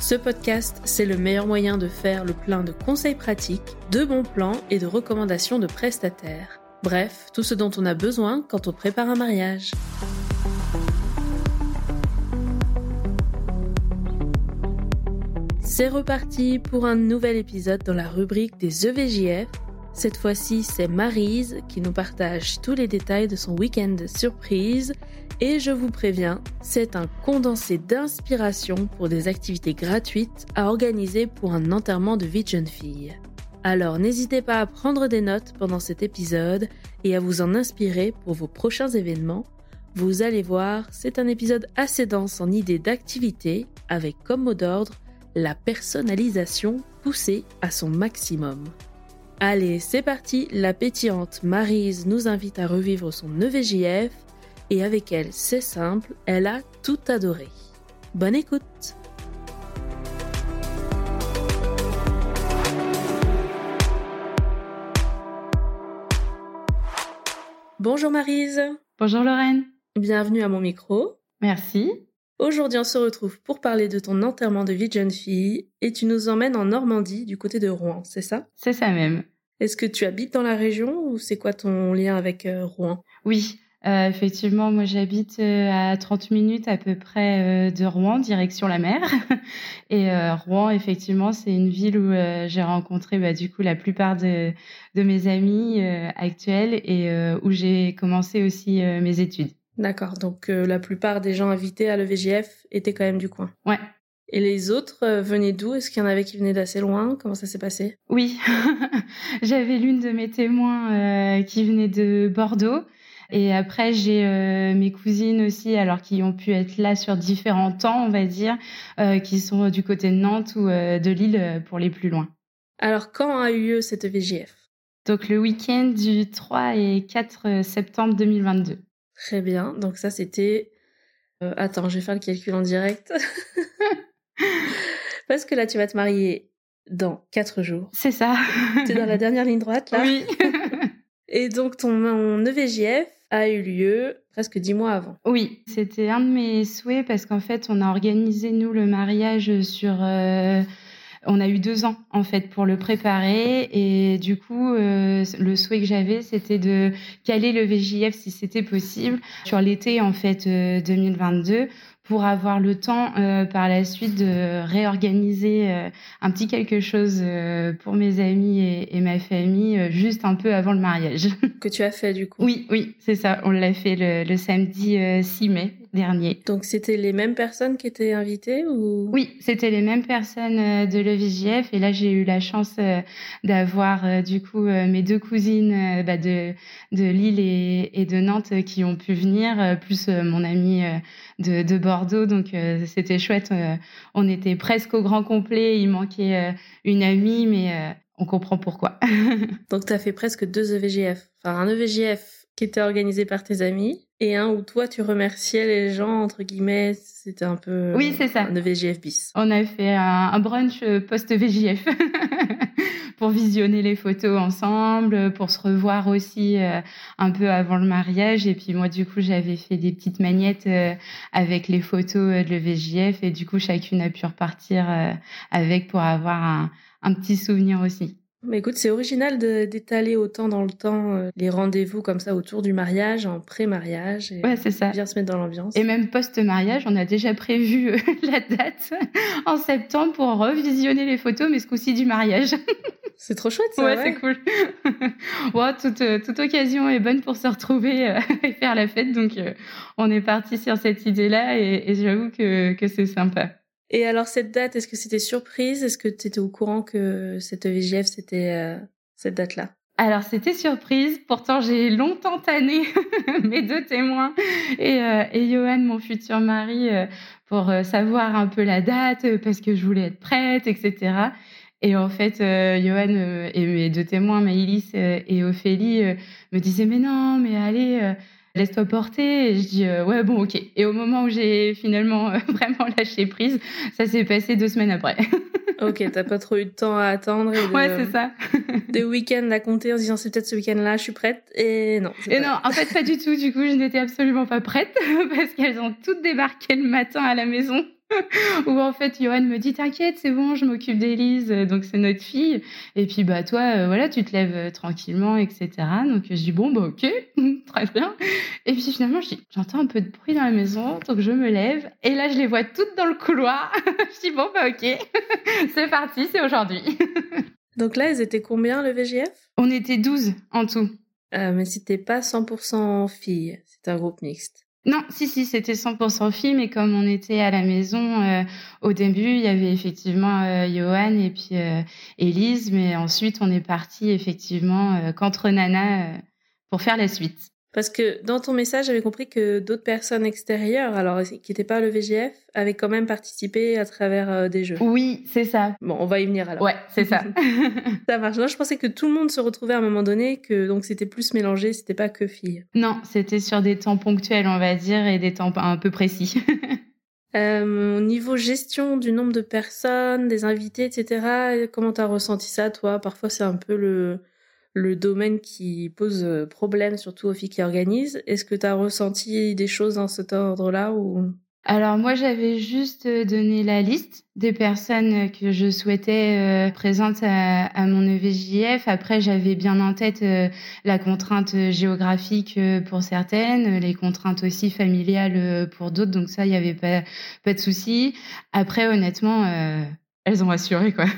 Ce podcast, c'est le meilleur moyen de faire le plein de conseils pratiques, de bons plans et de recommandations de prestataires. Bref, tout ce dont on a besoin quand on prépare un mariage. C'est reparti pour un nouvel épisode dans la rubrique des EVJF. Cette fois-ci, c'est Marise qui nous partage tous les détails de son week-end surprise et je vous préviens, c'est un condensé d'inspiration pour des activités gratuites à organiser pour un enterrement de vie de jeune fille. Alors n'hésitez pas à prendre des notes pendant cet épisode et à vous en inspirer pour vos prochains événements. Vous allez voir, c'est un épisode assez dense en idées d'activités avec comme mot d'ordre la personnalisation poussée à son maximum. Allez, c'est parti, la pétillante Marise nous invite à revivre son EVJF et avec elle, c'est simple, elle a tout adoré. Bonne écoute Bonjour Marise Bonjour Lorraine Bienvenue à mon micro. Merci. Aujourd'hui, on se retrouve pour parler de ton enterrement de vie de jeune fille et tu nous emmènes en Normandie du côté de Rouen, c'est ça? C'est ça même. Est-ce que tu habites dans la région ou c'est quoi ton lien avec euh, Rouen? Oui, euh, effectivement, moi j'habite euh, à 30 minutes à peu près euh, de Rouen, direction la mer. Et Rouen, effectivement, c'est une ville où j'ai rencontré bah, du coup la plupart de, de mes amis actuels et où j'ai commencé aussi mes études. D'accord, donc la plupart des gens invités à l'EVGF étaient quand même du coin. Ouais. Et les autres venaient d'où? Est-ce qu'il y en avait qui venaient d'assez loin? Comment ça s'est passé? Oui, j'avais l'une de mes témoins qui venait de Bordeaux et après, j'ai euh, mes cousines aussi, alors qui ont pu être là sur différents temps, on va dire, euh, qui sont du côté de Nantes ou euh, de Lille pour les plus loin. Alors, quand a eu lieu cette VGF Donc, le week-end du 3 et 4 septembre 2022. Très bien. Donc, ça, c'était. attends, je vais faire le calcul en direct. Parce que là, tu vas te marier dans 4 jours. C'est ça. tu es dans la dernière ligne droite, là. Oui. Et donc, ton EVJF, a eu lieu presque dix mois avant. Oui, c'était un de mes souhaits parce qu'en fait, on a organisé, nous, le mariage sur... Euh, on a eu deux ans en fait pour le préparer et du coup euh, le souhait que j'avais c'était de caler le VJF si c'était possible sur l'été en fait 2022 euh, pour avoir le temps euh, par la suite de réorganiser euh, un petit quelque chose euh, pour mes amis et, et ma famille juste un peu avant le mariage. Que tu as fait du coup Oui, oui, c'est ça. On l'a fait le, le samedi 6 mai dernier. Donc c'était les mêmes personnes qui étaient invitées ou? Oui, c'était les mêmes personnes de l'EVJF et là j'ai eu la chance d'avoir du coup mes deux cousines bah, de de Lille et, et, de Nantes qui ont pu venir plus mon ami de, de Bordeaux. Donc euh, c'était chouette. Euh, on était presque au grand complet. Il manquait euh, une amie, mais on comprend pourquoi. Donc, tu as fait presque deux EVGF. Enfin, un EVGF qui était organisé par tes amis et un où toi, tu remerciais les gens, entre guillemets. C'était un peu. Oui, c'est ça. Un EVGF bis. On a fait un, brunch post-EVGF. pour visionner les photos ensemble, pour se revoir aussi euh, un peu avant le mariage. Et puis moi, du coup, j'avais fait des petites magnettes euh, avec les photos de l'EVJF et du coup, chacune a pu repartir avec pour avoir un, un petit souvenir aussi. Mais écoute, c'est original d'étaler autant dans le temps euh, les rendez-vous comme ça autour du mariage, en pré-mariage. Ouais, c'est ça. Bien se mettre dans l'ambiance. Et même post-mariage, on a déjà prévu euh, la date en septembre pour revisionner les photos, mais ce coup-ci du mariage. C'est trop chouette ça. Ouais, c'est cool. bon, toute, euh, toute, occasion est bonne pour se retrouver et faire la fête. Donc, on est parti sur cette idée-là et, et j'avoue que, que c'est sympa. Et alors cette date, est-ce que c'était surprise? Est-ce que tu étais au courant que cette VGF, c'était euh, cette date-là? Alors c'était surprise, pourtant j'ai longtemps tanné mes deux témoins et, euh, et Johan, mon futur mari, euh, pour euh, savoir un peu la date, parce que je voulais être prête, etc. Et en fait, Johan et mes deux témoins, Maïlis et Ophélie, me disaient mais non, mais allez laisse-toi porter. Et je dis, euh, ouais, bon, ok. Et au moment où j'ai finalement euh, vraiment lâché prise, ça s'est passé deux semaines après. ok, t'as pas trop eu de temps à attendre. ouais, c'est ça. des week-ends à compter en disant, c'est peut-être ce week-end-là, je suis prête. Et non. Et non, en fait, pas du tout. Du coup, je n'étais absolument pas prête parce qu'elles ont toutes débarqué le matin à la maison. Où en fait, Johan me dit T'inquiète, c'est bon, je m'occupe d'Élise, donc c'est notre fille. Et puis, bah, toi, euh, voilà, tu te lèves euh, tranquillement, etc. Donc, je dis Bon, bah, ok, très bien. Et puis, finalement, J'entends un peu de bruit dans la maison, donc je me lève. Et là, je les vois toutes dans le couloir. je dis Bon, bah, ok, c'est parti, c'est aujourd'hui. donc là, elles étaient combien le VGF On était 12 en tout. Euh, mais c'était pas 100% filles, c'est un groupe mixte. Non, si, si, c'était 100% film. mais comme on était à la maison, euh, au début, il y avait effectivement euh, Johan et puis euh, Élise, mais ensuite, on est parti effectivement euh, qu'entre Nana pour faire la suite. Parce que dans ton message, j'avais compris que d'autres personnes extérieures, alors qui n'étaient pas le VGF, avaient quand même participé à travers euh, des jeux. Oui, c'est ça. Bon, on va y venir alors. Ouais, c'est ça. ça marche. je pensais que tout le monde se retrouvait à un moment donné, que donc c'était plus mélangé, c'était pas que filles. Non, c'était sur des temps ponctuels, on va dire, et des temps un peu précis. euh, au niveau gestion du nombre de personnes, des invités, etc., comment t'as ressenti ça, toi? Parfois, c'est un peu le le domaine qui pose euh, problème, surtout aux filles qui organisent. Est-ce que tu as ressenti des choses dans cet ordre-là ou? Alors moi j'avais juste euh, donné la liste des personnes que je souhaitais euh, présentes à, mon EVJF. Après j'avais bien en tête la contrainte géographique pour certaines, les contraintes aussi familiales pour d'autres, donc ça il n'y avait pas pas de souci. Après honnêtement elles ont assuré quoi.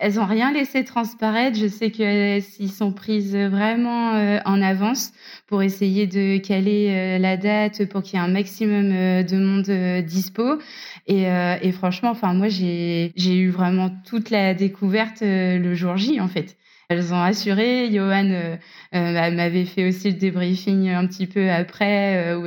Elles ont rien laissé transparaître. Je sais qu'elles s'y sont prises vraiment euh, en avance pour essayer de caler euh, la date pour qu'il y ait un maximum euh, de monde dispo. Et, franchement, enfin moi j'ai eu vraiment toute la découverte le jour J en fait. Elles ont assuré. Johan euh, euh, m'avait fait aussi le débriefing un petit peu après, euh, où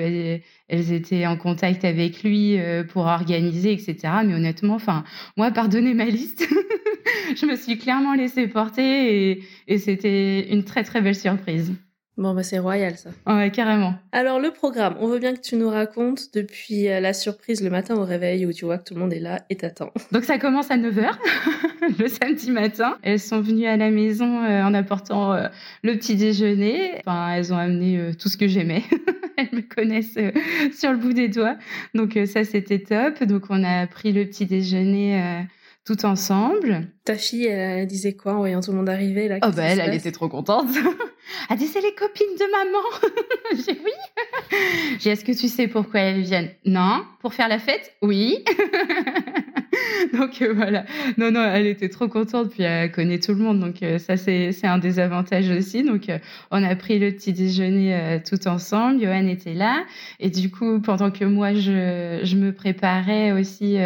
elles, étaient en contact avec lui pour organiser, etc. Mais honnêtement, enfin, moi, pardonnez ma liste. je me suis clairement laissée porter et, et c'était une très très belle surprise. Bon, bah c'est royal ça. Ouais, carrément. Alors le programme, on veut bien que tu nous racontes depuis la surprise le matin au réveil où tu vois que tout le monde est là et t'attend. Donc ça commence à 9h le samedi matin. Elles sont venues à la maison euh, en apportant euh, le petit déjeuner. Enfin, elles ont amené euh, tout ce que j'aimais. elles me connaissent sur le bout des doigts. Donc ça c'était top. Donc on a pris le petit déjeuner tout ensemble. Ta fille, elle, disait quoi en voyant tout le monde arriver là? Oh bah elle, elle était trop contente. Elle dit c'est les copines de maman. J'ai oui. J'ai est-ce que tu sais pourquoi elles viennent? Non. Pour faire la fête? Oui. donc euh, voilà. Non, non, elle était trop contente, puis elle connaît tout le monde, donc euh, ça c'est un des avantages aussi. Donc euh, on a pris le petit déjeuner tout ensemble. Johan était là, et du coup pendant que moi je, je me préparais aussi,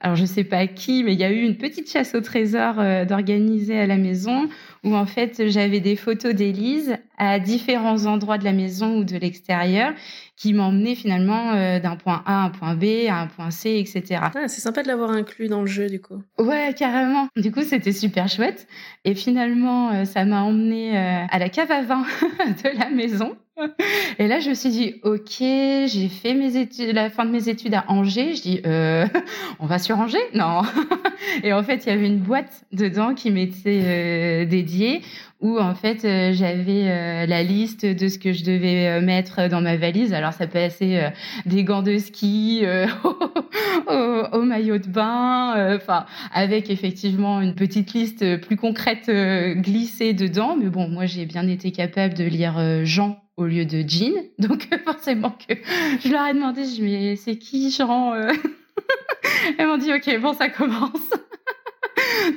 alors je sais pas qui, mais il y a eu une petite chasse au trésor d'organiser à la maison où en fait j'avais des photos d'Élise à différents endroits de la maison ou de l'extérieur qui m'emmenaient finalement euh, d'un point A à un point B, à un point C, etc. Ah, c'est sympa de l'avoir inclus dans le jeu du coup. Ouais, carrément. Du coup, c'était super chouette. Et finalement, euh, ça m'a emmené euh, à la cave à vin de la maison. Et là, je me suis dit, ok, j'ai fait mes études, la fin de mes études à Angers. Je dis, euh, on va sur Angers? Non. Et en fait, il y avait une boîte dedans qui m'était euh, dédiée où en fait j'avais euh, la liste de ce que je devais mettre dans ma valise. Alors ça passait des gants de ski au, au, maillot de bain, enfin avec effectivement une petite liste plus concrète glissée dedans. Mais bon, moi j'ai bien été capable de lire Jean au lieu de Jean, donc forcément que je leur ai demandé, je mais c'est qui Jean Elles m'ont dit ok bon ça commence.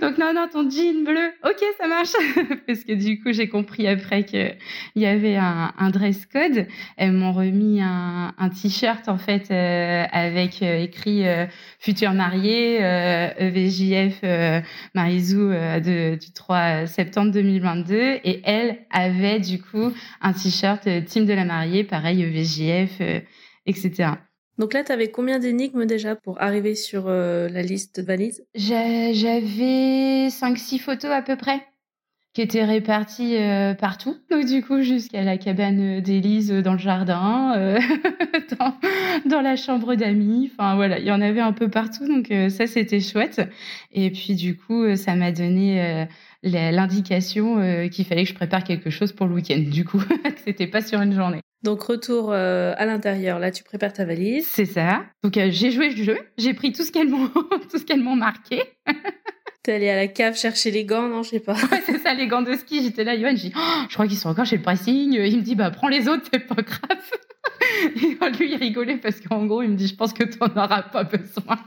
Donc non, non, ton jean bleu, ok, ça marche. Parce que du coup, j'ai compris après qu'il y avait un, dress code. Elles m'ont remis un, t-shirt en fait euh, avec euh, écrit euh, futur marié, EVJF Marizou de, du 3 septembre 2022. Et elle avait du coup un t-shirt team de la mariée, pareil EVJF, etc. Donc là, tu avais combien d'énigmes déjà pour arriver sur euh, la liste de valises? J'avais 5-6 photos à peu près qui étaient réparties euh, partout. Donc du coup, jusqu'à la cabane d'Élise dans le jardin, euh, dans, la chambre d'amis. Enfin voilà, il y en avait un peu partout. Donc ça, c'était chouette. Et puis du coup, ça m'a donné l'indication qu'il fallait que je prépare quelque chose pour le week-end. Du coup, c'était pas sur une journée. Donc retour euh, à l'intérieur, là tu prépares ta valise. C'est ça. Donc euh, j'ai joué le jeu, j'ai pris tout ce qu'elles m'ont tout ce qu'elles m'ont marqué. T'es allée à la cave chercher les gants, non, je sais pas. Ouais, c'est ça, les gants de ski. J'étais là, Yoann, je dis, oh, je crois qu'ils sont encore chez le pressing. Il me dit, bah prends les autres, c'est pas grave. Et lui, il rigolait parce qu'en gros, il me dit, je pense que tu n'en auras pas besoin.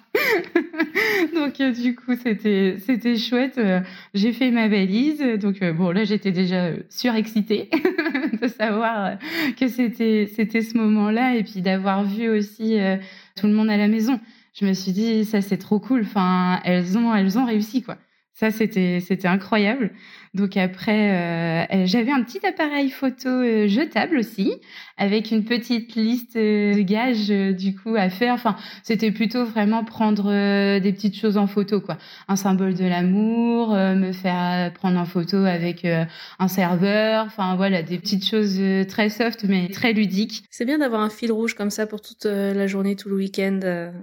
donc, euh, du coup, c'était, c'était chouette. Euh, j'ai fait ma valise. Donc, euh, bon, là, j'étais déjà surexcitée de savoir que c'était, c'était ce moment-là et puis d'avoir vu aussi tout le monde à la maison. Je me suis dit, ça, c'est trop cool. Enfin, elles ont, elles ont réussi, quoi. Ça, c'était, c'était incroyable. Donc après, euh, j'avais un petit appareil photo euh, jetable aussi, avec une petite liste euh, de gages du coup à faire. Enfin, c'était plutôt vraiment prendre des petites choses en photo, quoi. Un symbole de l'amour, me faire prendre en photo avec un serveur. Enfin voilà, des petites choses très soft mais très ludiques. C'est bien d'avoir un fil rouge comme ça pour toute la journée, tout le week-end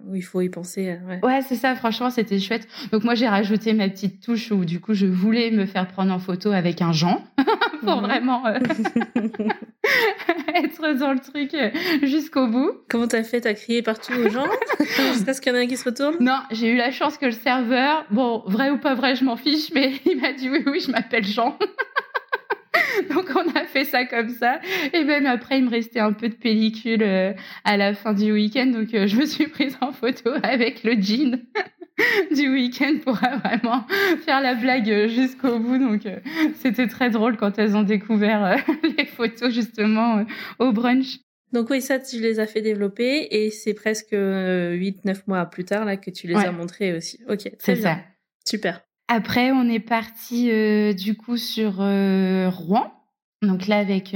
où il faut y penser. ouais, ouais c'est ça. Franchement, c'était chouette. Donc moi, j'ai rajouté ma petite touche où du coup, je voulais me faire prendre en photo avec un Jean pour mhm. vraiment euh, être dans le truc euh, jusqu'au bout. Comment t'as fait? T'as crié partout aux gens? Jusqu'à ce qu'il y en ait un qui se retourne? Non, j'ai eu la chance que le serveur, bon, vrai ou pas vrai, je m'en fiche, mais il m'a dit oui, oui, je m'appelle Jean. Donc on a fait ça comme ça. Et même après, il me restait un peu de pellicule euh, à la fin du week-end. Donc je me suis prise en photo avec le jean. du week-end pour vraiment faire la blague jusqu'au bout. Donc, euh, c'était très drôle quand elles ont découvert euh, les photos justement euh, au brunch. Donc oui, ça, tu les as fait développer et c'est presque 8-9 mois plus tard là que tu les as montrés aussi. Ok, c'est ça. Super. Après, on est parti du coup sur Rouen. Donc là, avec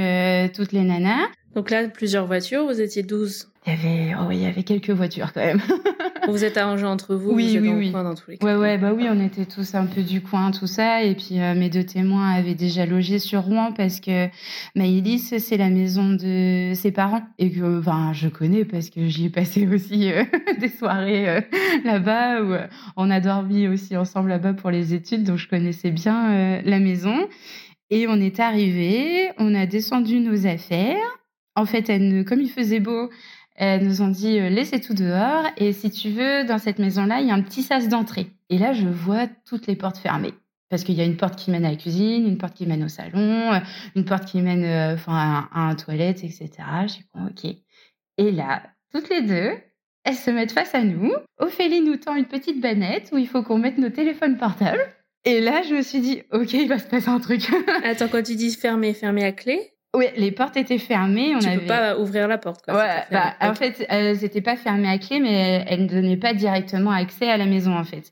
toutes les nanas. Donc là, plusieurs voitures, vous étiez 12 Il y avait, oh, il y avait quelques voitures quand même. vous êtes arrangés entre vous, oui, vous êtes oui, dans oui. le coin dans tous les cas. Ouais, ouais, bah oui, on était tous un peu du coin, tout ça. Et puis euh, mes deux témoins avaient déjà logé sur Rouen parce que Maïlis, c'est la maison de ses parents. Et que, enfin, je connais parce que j'y ai passé aussi euh, des soirées euh, là-bas où on a dormi aussi ensemble là-bas pour les études. Donc je connaissais bien la maison. Et on est arrivé, on a descendu nos affaires. En fait, elle, comme il faisait beau, elles nous ont dit euh, laissez tout dehors et si tu veux, dans cette maison-là, il y a un petit sas d'entrée. Et là, je vois toutes les portes fermées. Parce qu'il y a une porte qui mène à la cuisine, une porte qui mène au salon, euh, une porte qui mène euh, à, un toilette, etc. Je dis bon, ok. Et là, toutes les deux, elles se mettent face à nous. Ophélie nous tend une petite banette où il faut qu'on mette nos téléphones portables. Et là, je me suis dit, ok, il va se passer un truc. Attends, quand tu dis fermé, fermé à clé oui, les portes étaient fermées. On tu avait... peux pas ouvrir la porte. Bah, en fait, elles n'étaient pas fermées à clé, mais elles ne donnaient pas directement accès à la maison, en fait.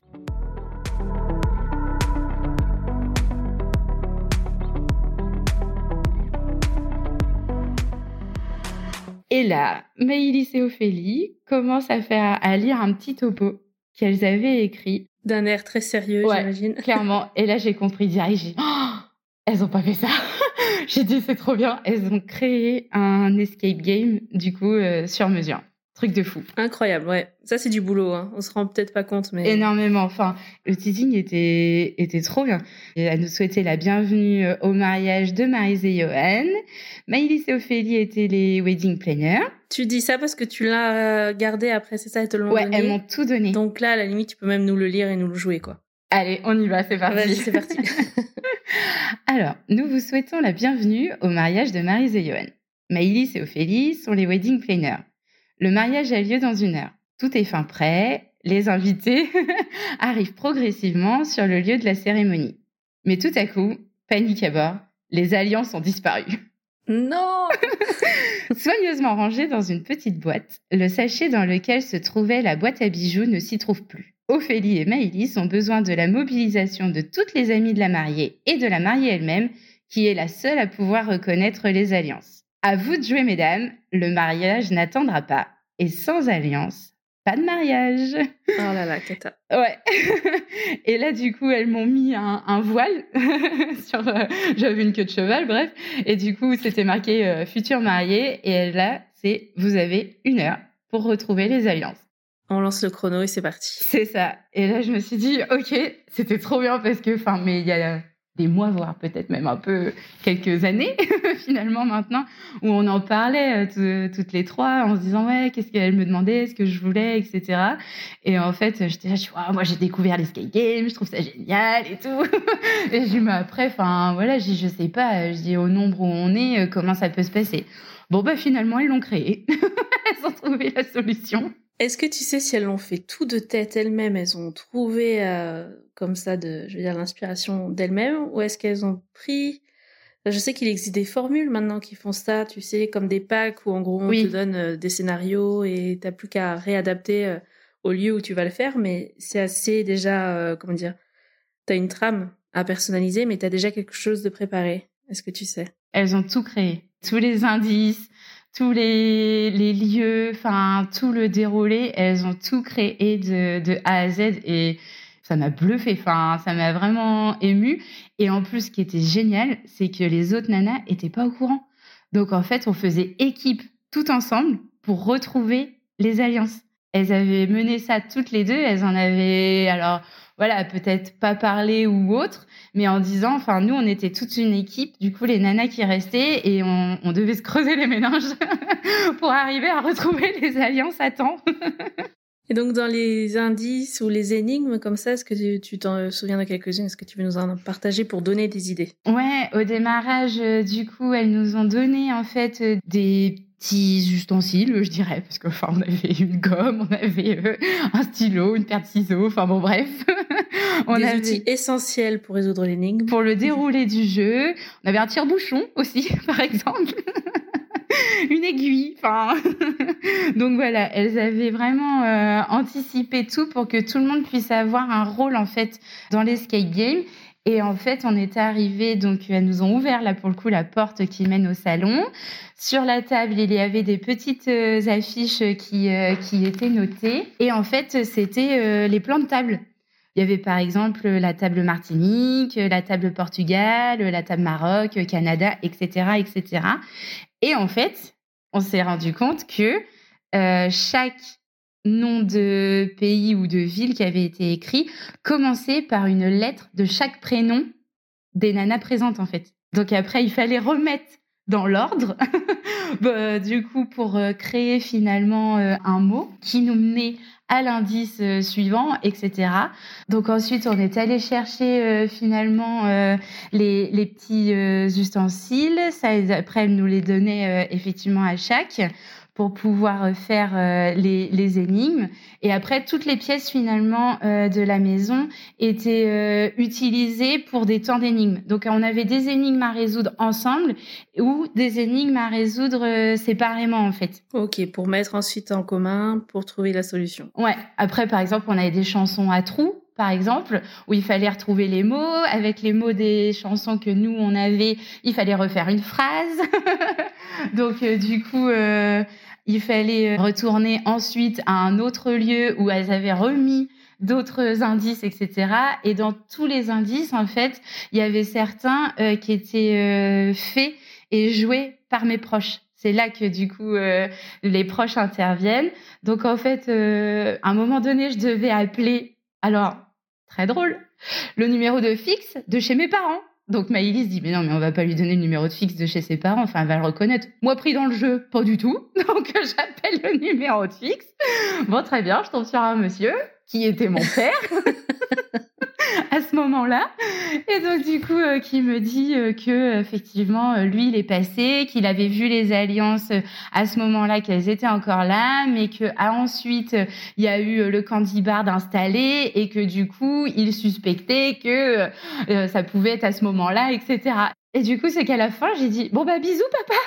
Et là, Maïlis et Ophélie commencent à faire à lire un petit topo qu'elles avaient écrit. D'un air très sérieux, j'imagine. Clairement. Et là, j'ai compris direct. Oh elles ont pas fait ça. j'ai dit c'est trop bien. Elles ont créé un escape game du coup euh, sur mesure. Truc de fou. Incroyable, ouais. Ça, c'est du boulot. Hein. On se rend peut-être pas compte, mais énormément. Enfin, le teasing était était trop bien. Et elle nous souhaitait la bienvenue euh, au mariage de Marise et Johan. Maïlis et Ophélie étaient les wedding planners. Tu dis ça parce que tu l'as gardé après, c'est ça, elles te l'ont ouais, donné. elles m'ont tout donné. Donc là, à la limite, tu peux même nous le lire et nous le jouer, quoi. Allez, on y va, c'est parti. Vas-y, c'est parti. Alors, nous vous souhaitons la bienvenue au mariage de Marise et Johan. Maïlis et Ophélie sont les wedding planners. Le mariage a lieu dans une heure. Tout est fin prêt. Les invités arrivent progressivement sur le lieu de la cérémonie. Mais tout à coup, panique à bord, les alliances ont disparu. Non Soigneusement rangé dans une petite boîte, le sachet dans lequel se trouvait la boîte à bijoux ne s'y trouve plus. Ophélie et Maëlys ont besoin de la mobilisation de toutes les amies de la mariée et de la mariée elle-même, qui est la seule à pouvoir reconnaître les alliances. À vous de jouer, mesdames, le mariage n'attendra pas. Et sans alliance, pas de mariage. Oh là là, Kata. Ouais. Et là, du coup, elles m'ont mis un, voile sur. Euh, j'avais une queue de cheval, bref. Et du coup, c'était marqué euh, futur marié. Et là, c'est vous avez une heure pour retrouver les alliances. On lance le chrono et c'est parti. C'est ça. Et là, je me suis dit, ok, c'était trop bien parce que, enfin, mais il y a des mois, voire peut-être même un peu quelques années finalement maintenant, où on en parlait euh, toutes les trois en se disant ouais, qu'est-ce qu'elle me demandait, ce que je voulais, etc. Et en fait, j'étais là, je vois, moi j'ai découvert les skate games, je trouve ça génial et tout. et je dis mais après, enfin voilà, je dis je sais pas, je dis au nombre où on est, euh, comment ça peut se passer. Bon bah finalement ils l'ont créé, elles ont trouvé la solution. Est-ce que tu sais si elles l'ont fait tout de tête elles-mêmes, elles ont trouvé euh, comme ça de, je veux dire, l'inspiration d'elles-mêmes, ou est-ce qu'elles ont pris je sais qu'il existe des formules maintenant qui font ça, tu sais, comme des packs où en gros on te donne euh, des scénarios et t'as plus qu'à réadapter euh, au lieu où tu vas le faire, mais c'est assez déjà, comment dire, t'as une trame à personnaliser, mais t'as déjà quelque chose de préparé. Est-ce que tu sais? Elles ont tout créé, tous les indices, tous les, les lieux, enfin tout le déroulé, elles ont tout créé de, de A à Z et ça m'a bluffé, enfin ça m'a vraiment ému. Et en plus, ce qui était génial, c'est que les autres nanas étaient pas au courant. Donc en fait, on faisait équipe tout ensemble pour retrouver les alliances. Elles avaient mené ça toutes les deux, elles en avaient alors voilà, peut-être pas parler ou autre, mais en disant, enfin, nous, on était toute une équipe, du coup, les nanas qui restaient, et on, on devait se creuser les méninges pour arriver à retrouver les alliances à temps. et donc, dans les indices ou les énigmes comme ça, est-ce que tu t'en souviens de quelques-unes? Est-ce que tu veux nous en partager pour donner des idées? Ouais, au démarrage, euh, du coup, elles nous ont donné, en fait, euh, des petits ustensiles, je dirais, parce qu'enfin, on avait une gomme, on avait euh, un stylo, une paire de ciseaux, enfin bon, bref. on Des avait... outils essentiels pour résoudre l'énigme. Pour le déroulé du jeu. On avait un tire-bouchon aussi, par exemple. une aiguille, enfin. Donc voilà, elles avaient vraiment euh, anticipé tout pour que tout le monde puisse avoir un rôle en fait dans l'escape game et en fait, on était arrivé, donc elles nous ont ouvert là pour le coup la porte qui mène au salon. Sur la table, il y avait des petites euh, affiches qui, euh, qui étaient notées. Et en fait, c'était euh, les plans de table. Il y avait par exemple la table Martinique, la table Portugal, la table Maroc, Canada, etc., etc. Et en fait, on s'est rendu compte que chaque nom de pays ou de ville qui avait été écrit commençait par une lettre de chaque prénom des nanas présentes en fait. Donc après, il fallait remettre dans l'ordre, bah, du coup, pour euh, créer finalement euh, un mot qui nous menait à l'indice euh, suivant, etc. Donc ensuite, on est allé chercher finalement les, petits ustensiles. Ça, après, elle nous les donnait effectivement à chaque pour pouvoir euh, faire euh, les, les, énigmes. Et après, toutes les pièces finalement euh, de la maison étaient utilisées pour des temps d'énigmes. Donc, on avait des énigmes à résoudre ensemble ou des énigmes à résoudre séparément en fait. Ok, pour mettre ensuite en commun pour trouver la solution. Ouais. Après, par exemple, on avait des chansons à trous par exemple, où il fallait retrouver les mots. Avec les mots des chansons que nous, on avait, il fallait refaire une phrase. Donc, euh, du coup, euh, il fallait retourner ensuite à un autre lieu où elles avaient remis d'autres indices, etc. Et dans tous les indices, en fait, il y avait certains euh, qui étaient faits et joués par mes proches. C'est là que du coup les proches interviennent. Donc en fait, à un moment donné, je devais appeler. Alors très drôle, le numéro de fixe de chez mes parents. Donc Maïlis dit mais non mais on va pas lui donner le numéro de fixe de chez ses parents, enfin elle va le reconnaître. Moi pris dans le jeu, pas du tout. Donc j'appelle le numéro de fixe. Bon très bien, je tombe sur un monsieur qui était mon père. à ce moment-là. Et donc du coup, euh, qui me dit euh, que effectivement, euh, lui, il est passé, qu'il avait vu les alliances à ce moment-là, qu'elles étaient encore là, mais que ensuite il y a eu le candibard installé et que du coup, il suspectait que ça pouvait être à ce moment-là, etc. Et du coup, c'est qu'à la fin, j'ai dit bon bah bisous papa.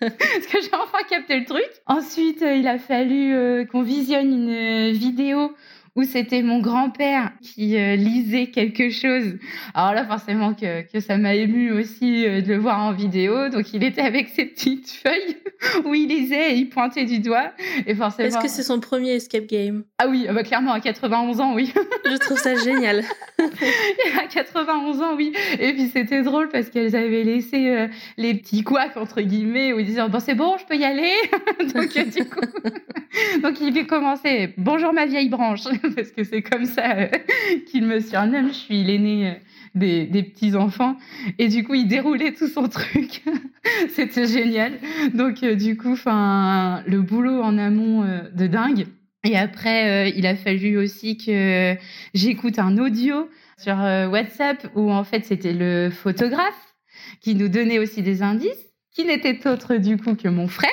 Parce que j'ai enfin capté le truc. Ensuite, il a fallu qu'on visionne une vidéo où c'était mon grand-père qui euh, lisait quelque chose. Alors là, forcément que, que ça m'a ému aussi euh, de le voir en vidéo. Donc il était avec ses petites feuilles où il lisait et il pointait du doigt. Et forcément. Est-ce que c'est son premier escape game? Ah oui, bah, clairement à 91 ans, oui. Je trouve ça génial. à 91 ans, oui. Et puis c'était drôle parce qu'elles avaient laissé euh, les petits couacs entre guillemets où ils disaient bon c'est bon, je peux y aller. donc du coup, donc il commencé bonjour ma vieille branche. parce que c'est comme ça euh, qu'il me surnomme. Je suis l'aîné euh, des, des petits enfants et du coup il déroulait tout son truc. C'était génial. Donc euh, du coup, enfin le boulot en amont de dingue. Et après, il a fallu aussi que j'écoute un audio sur WhatsApp où en fait c'était le photographe qui nous donnait aussi des indices, qui n'était autre du coup que mon frère.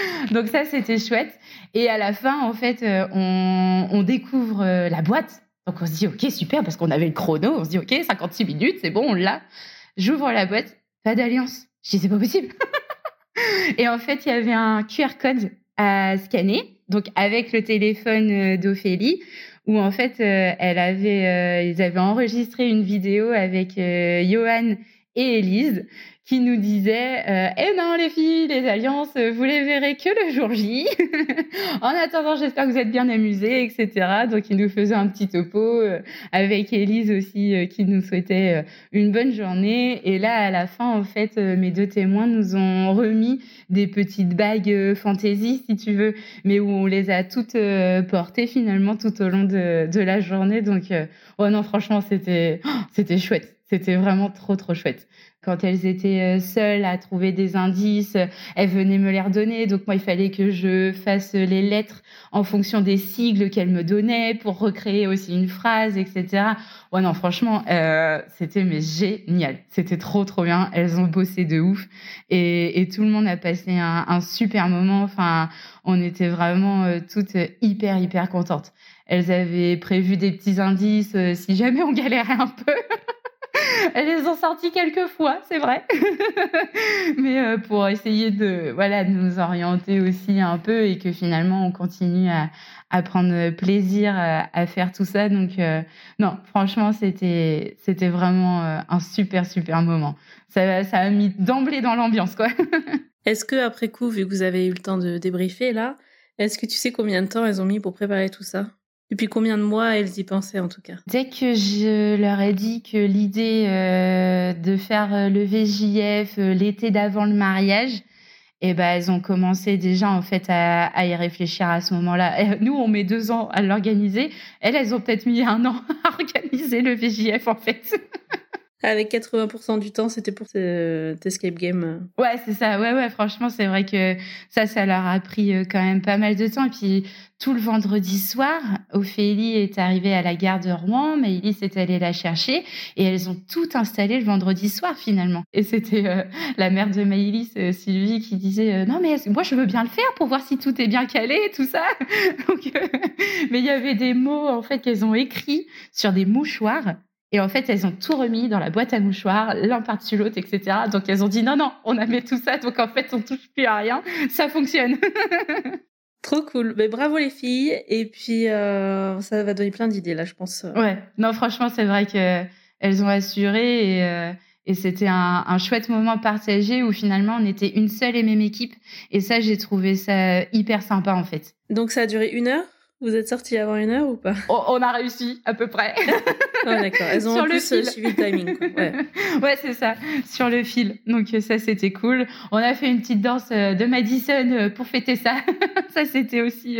Donc ça, c'était chouette. Et à la fin, en fait, euh, on, découvre euh, la boîte. Donc on se dit, OK, super, parce qu'on avait le chrono. On se dit, OK, 56 minutes, c'est bon, on l'a. J'ouvre la boîte, pas d'alliance. Je dis, c'est pas possible. Et en fait, il y avait un QR code à scanner, donc avec le téléphone euh, d'Ophélie, où en fait, elle avait, ils avaient enregistré une vidéo avec Johan et Elise qui nous disait euh, Eh non les filles, les alliances, vous les verrez que le jour J. en attendant, j'espère que vous êtes bien amusés, etc. Donc il nous faisait un petit topo euh, avec Élise aussi euh, qui nous souhaitait une bonne journée. Et là, à la fin, en fait, mes deux témoins nous ont remis des petites bagues fantaisie, si tu veux, mais où on les a toutes portées finalement tout au long de, de la journée. Donc, oh non, franchement, c'était oh, c'était chouette. C'était vraiment trop, trop chouette quand elles étaient euh, seules à trouver des indices, elles venaient me les redonner. Donc moi, il fallait que je fasse les lettres en fonction des sigles qu'elles me donnaient pour recréer aussi une phrase, etc. Ouais, non, franchement, euh, c'était mais génial. C'était trop, trop bien. Elles ont bossé de ouf et, tout le monde a passé un, super moment. Enfin, on était vraiment euh, toutes hyper, hyper contentes. Elles avaient prévu des petits indices si jamais on galérait un peu. Elles les ont sorties quelques fois, c'est vrai. Mais euh, pour essayer de, voilà, de nous orienter aussi un peu et que finalement on continue à, prendre plaisir à, faire tout ça. Donc, euh, non, franchement, c'était, vraiment euh, un super, super moment. Ça, ça a mis d'emblée dans l'ambiance, quoi. Est-ce que, après coup, vu que vous avez eu le temps de débriefer là, est-ce que tu sais combien de temps elles ont mis pour préparer tout ça? Depuis combien de mois elles y pensaient en tout cas? Dès que je leur ai dit que l'idée euh, de faire euh, le VJF euh, l'été d'avant le mariage, eh ben elles ont commencé déjà en fait à, à y réfléchir à ce moment-là. Nous on met deux ans à l'organiser, elles elles ont peut-être mis un an à organiser le VJF en fait. Avec 80% du temps, c'était pour cet escape game. Ouais, c'est ça. Ouais, ouais, franchement, c'est vrai que ça, ça leur a pris euh, quand même pas mal de temps. Et puis, tout le vendredi soir, Ophélie est arrivée à la gare de Rouen, Maëlys est allée la chercher et elles ont tout installé le vendredi soir finalement. Et c'était euh, la mère de Maëlys, euh, Sylvie, qui disait Non, mais moi, je veux bien le faire pour voir si tout est bien calé tout ça. Mais il y avait des mots, en fait, qu'elles ont écrits sur des mouchoirs et en fait, elles ont tout remis dans la boîte à mouchoirs, l'un par-dessus l'autre, etc. Donc elles ont dit non, non, on a mis tout ça, donc en fait, on touche plus à rien, ça fonctionne. Trop cool. Mais bravo les filles. Et puis, euh, ça va donner plein d'idées là, je pense. Ouais. Non, franchement, c'est vrai qu'elles ont assuré et, euh, et c'était un, un, chouette moment partagé où finalement on était une seule et même équipe. Et ça, j'ai trouvé ça hyper sympa en fait. Donc ça a duré une heure? Vous êtes sortis avant une heure ou pas? On, a réussi, à peu près. Ah, d'accord. Elles ont Sur en plus euh, suivi le timing. Ouais, ouais c'est ça. Sur le fil. Donc euh, ça, c'était cool. On a fait une petite danse euh, de Madison pour fêter ça. ça, c'était aussi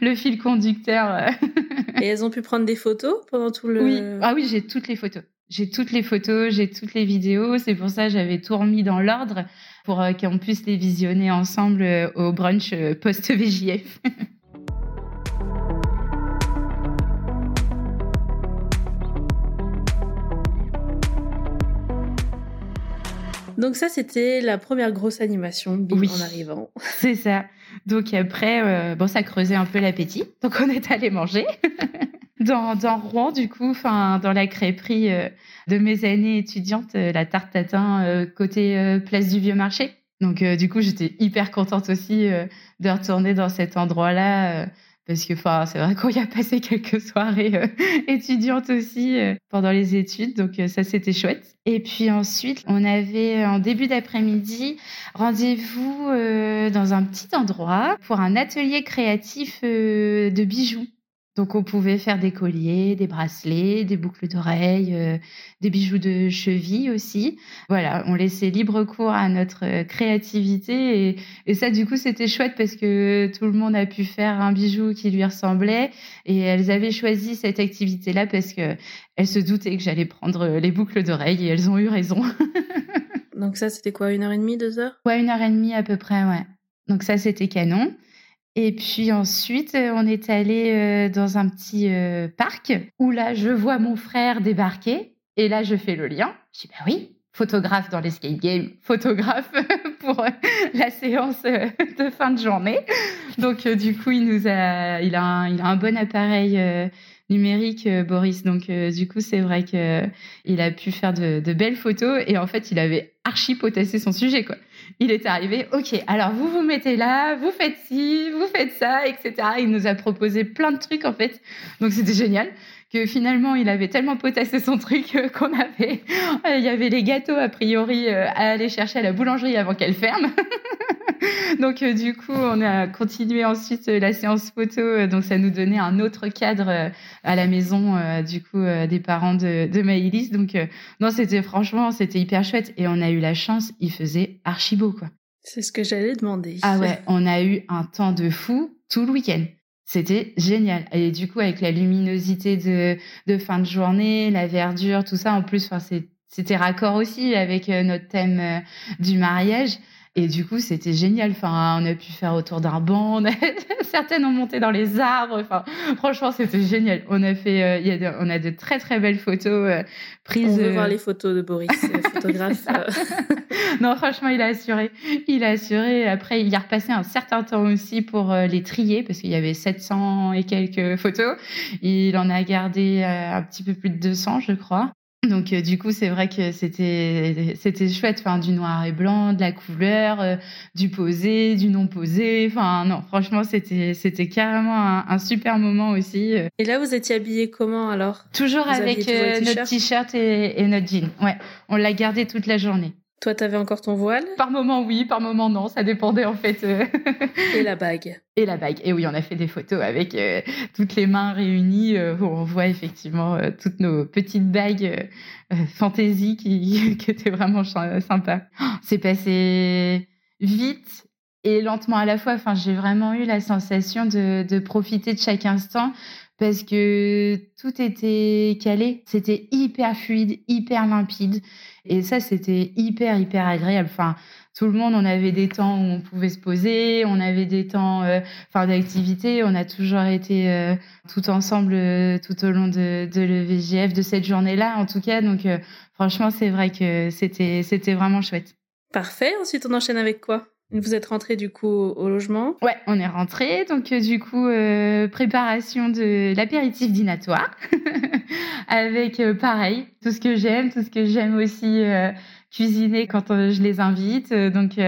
le fil conducteur. Et elles ont pu prendre des photos pendant tout le... Oui. Ah oui, j'ai toutes les photos. J'ai toutes les photos, j'ai toutes les vidéos. C'est pour ça que j'avais tout remis dans l'ordre pour qu'on puisse les visionner ensemble au brunch post-VJF. Donc ça, c'était la première grosse animation oui. en arrivant. C'est ça. Donc après, euh, bon, ça creusait un peu l'appétit. Donc on est allé manger. dans, dans Rouen, du coup, enfin, dans la crêperie euh, de mes années étudiantes, euh, la tarte tatin côté place du Vieux Marché. Donc du coup, j'étais hyper contente aussi de retourner dans cet endroit-là parce que enfin c'est vrai qu'on y a passé quelques soirées euh, étudiantes aussi euh, pendant les études donc euh, ça c'était chouette. Et puis ensuite on avait en début d'après-midi rendez-vous dans un petit endroit pour un atelier créatif de bijoux donc on pouvait faire des colliers, des bracelets, des boucles d'oreilles, euh, des bijoux de cheville aussi. Voilà, on laissait libre cours à notre euh, créativité et, et ça du coup c'était chouette parce que tout le monde a pu faire un bijou qui lui ressemblait et elles avaient choisi cette activité là parce que elles se doutaient que j'allais prendre les boucles d'oreilles et elles ont eu raison. Donc ça c'était quoi une heure et demie, deux heures? Ouais une heure et demie à peu près ouais. Donc ça c'était canon. Et puis ensuite, euh, on est allé euh, dans un petit euh, parc où là, je vois mon frère débarquer. Et là, je fais le lien. Je dis, bah oui, photographe dans l'escape game, photographe pour la séance de fin de journée. Donc, du coup, il nous a, il a il a un bon appareil numérique, Boris. Donc, du coup, c'est vrai que il a pu faire de, de, belles photos et en fait, il avait archi potassé son sujet, quoi il est arrivé, ok, alors vous vous mettez là, vous faites ci, vous faites ça, etc. Il nous a proposé plein de trucs en fait, donc c'était génial. Que finalement, il avait tellement potassé son truc euh, qu'on avait, il y avait les gâteaux a priori euh, à aller chercher à la boulangerie avant qu'elle ferme. donc euh, du coup, on a continué ensuite la séance photo, donc ça nous donnait un autre cadre à la maison du coup des parents de, de Maïlis. Donc non, c'était franchement, c'était hyper chouette et on a eu la chance, il faisait archi beau quoi. C'est ce que j'allais demander. Ah ouais, on a eu un temps de fou tout le week-end. C'était génial. Et du coup, avec la luminosité de, de fin de journée, la verdure, tout ça, en plus, c'était raccord aussi avec euh, notre thème euh, du mariage. Et du coup, c'était génial. Enfin, on a pu faire autour d'un banc. Certaines ont monté dans les arbres. Enfin, franchement, c'était génial. On a fait, euh, y a on a de très très belles photos euh, prises. On veut voir les photos de Boris, photographe. non, franchement, il a assuré. Il a assuré. Après, il a repassé un certain temps aussi pour euh, les trier parce qu'il y avait 700 et quelques photos. Il en a gardé un petit peu plus de 200, je crois. Donc euh, du coup, c'est vrai que c'était c'était chouette, enfin du noir et blanc, de la couleur, euh, du posé, du non posé. Enfin non, franchement, c'était c'était carrément un, super moment aussi. Euh. Et là, vous étiez habillé comment alors? Toujours avec notre t-shirt et, et, notre jean. Ouais, on l'a gardé toute la journée. Toi, t'avais encore ton voile? Par moment, oui, par moment, non. Ça dépendait en fait. Euh. Et la bague Et la bague. Et oui, on a fait des photos avec euh, toutes les mains réunies euh, où on voit effectivement toutes nos petites bagues fantaisie qui, qui étaient vraiment sympas. C'est passé vite et lentement à la fois. Enfin, j'ai vraiment eu la sensation de, de profiter de chaque instant parce que tout était calé. C'était hyper fluide, hyper limpide. Et ça, c'était hyper, hyper agréable. Enfin, tout le monde, on avait des temps où on pouvait se poser, on avait des temps euh, enfin, d'activité. On a toujours été euh, tout ensemble euh, tout au long de, de le VGF, de cette journée-là, en tout cas. Donc, franchement, c'est vrai que c'était, c'était vraiment chouette. Parfait. Ensuite, on enchaîne avec quoi? Vous êtes rentré du coup au logement? Ouais, on est rentré. Donc euh, du coup, euh, préparation de l'apéritif dînatoire avec euh, pareil, tout ce que j'aime, tout ce que j'aime aussi cuisiner quand je les invite. Donc,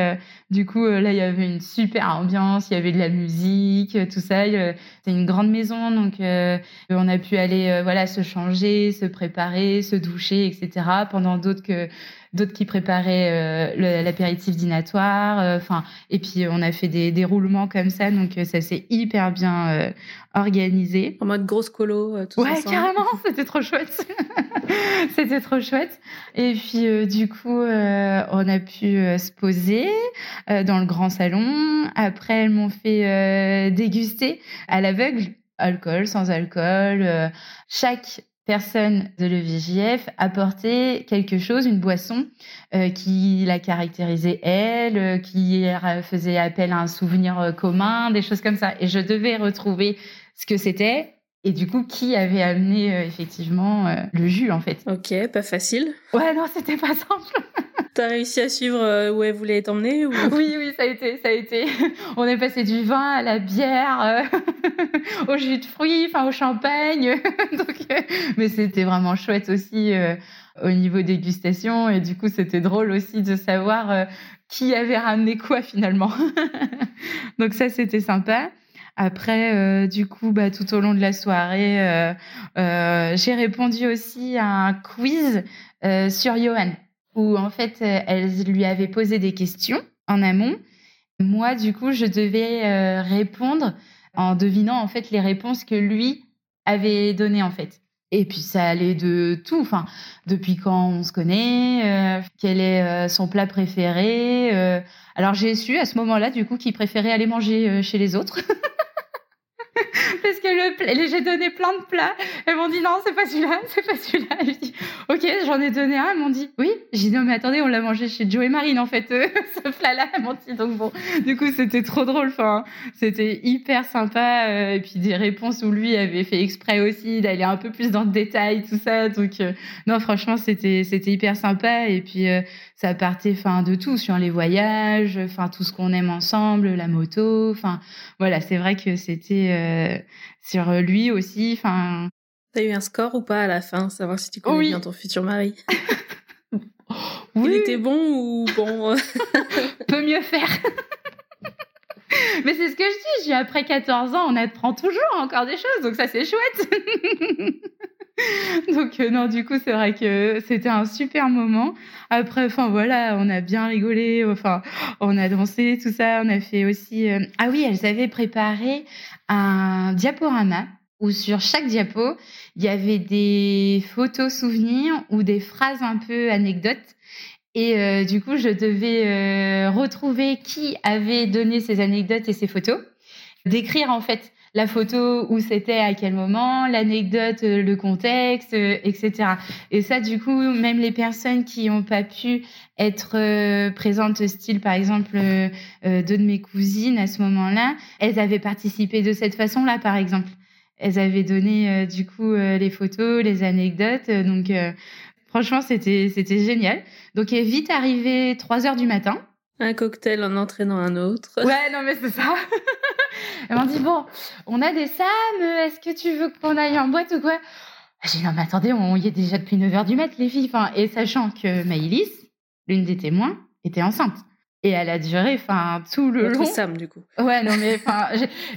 du coup, là, il y avait une super ambiance, il y avait de la musique, tout ça. C'est une grande maison, donc on a pu aller, voilà, se changer, se préparer, se doucher, etc. Pendant d'autres que d'autres qui préparaient euh, l'apéritif dînatoire. Euh, enfin, et puis on a fait des, des roulements comme ça, donc euh, ça s'est hyper bien organisé. En mode grosse colo, tout Ouais, carrément, c'était trop chouette. c'était trop chouette. Et puis du coup, on a pu se poser dans le grand salon. Après, elles m'ont fait déguster à l'aveugle alcool, sans alcool. chaque personne de l'EVJF apportait quelque chose, une boisson euh, qui la caractérisait elle, euh, qui faisait appel à un souvenir euh, commun, des choses comme ça. Et je devais retrouver ce que c'était et du coup qui avait amené effectivement le jus en fait? Ok, pas facile. Ouais, non, c'était pas simple. T'as réussi à suivre euh, où elle voulait t'emmener ou... Oui, oui, ça a été, ça a été. On est passé du vin à la bière, euh, au jus de fruits, enfin au champagne. Donc, euh, mais c'était vraiment chouette aussi au niveau dégustation et du coup c'était drôle aussi de savoir qui avait ramené quoi finalement. Donc ça c'était sympa. Après, du coup, bah, tout au long de la soirée, j'ai répondu aussi à un quiz sur Johan où en fait, euh, elle lui avait posé des questions en amont. Moi, du coup, je devais euh, répondre en devinant en fait les réponses que lui avait données en fait. Et puis ça allait de tout, enfin depuis quand on se connaît, euh, quel est son plat préféré. alors j'ai su à ce moment-là du coup qu'il préférait aller manger chez les autres. parce que le, j'ai donné plein de plats. Elles m'ont dit non, c'est pas celui-là, c'est pas celui-là. Ok, j'en ai donné un. Elles m'ont dit oui. J'ai dit non mais attendez, on l'a mangé chez Joe et Marine en fait, euh, ce plat-là. Elles m'ont dit donc bon. Du coup c'était trop drôle. Enfin, c'était hyper sympa. Euh, et puis des réponses où lui avait fait exprès aussi d'aller un peu plus dans le détail, tout ça. Donc euh, non, franchement c'était c'était hyper sympa. Et puis ça partait enfin de tout sur les voyages, enfin tout ce qu'on aime ensemble, la moto. Enfin voilà, c'est vrai que c'était euh, sur lui aussi. Enfin. T'as eu un score ou pas à la fin, savoir si tu connais bien ton futur mari? oui. Il était bon ou bon? Peut mieux faire. Mais c'est ce que je dis, après 14 ans, on apprend toujours encore des choses, donc ça c'est chouette. donc euh, non, du coup, c'est vrai que c'était un super moment. Après, enfin voilà, on a bien rigolé, enfin, on a dansé, tout ça. On a fait aussi. Euh, ah oui, elles avaient préparé un diaporama où sur chaque diapo, il y avait des photos souvenirs ou des phrases un peu anecdotes. Et euh, du coup, je devais retrouver qui avait donné ces anecdotes et ces photos, décrire en fait la photo où c'était à quel moment, l'anecdote, euh, le contexte, etc. Et ça, du coup, même les personnes qui n'ont pas pu être présentes, style par exemple deux de mes cousines à ce moment-là, elles avaient participé de cette façon-là, par exemple. Elles avaient donné du coup les photos, les anecdotes. donc franchement, c'était c'était génial. Donc, vite arrivé 3 heures du matin. Un cocktail en entraînant un autre. Ouais, non, mais c'est ça. Elle m'a dit, bon, on a des SAM, est-ce que tu veux qu'on aille en boîte ou quoi? J'ai dit, non, mais attendez, on y est déjà depuis 9 heures du mat, les filles. Enfin, et sachant que Maïlis, l'une des témoins, était enceinte. Et elle a duré, enfin, tout le long. Sam, du coup. Ouais, non, mais, enfin,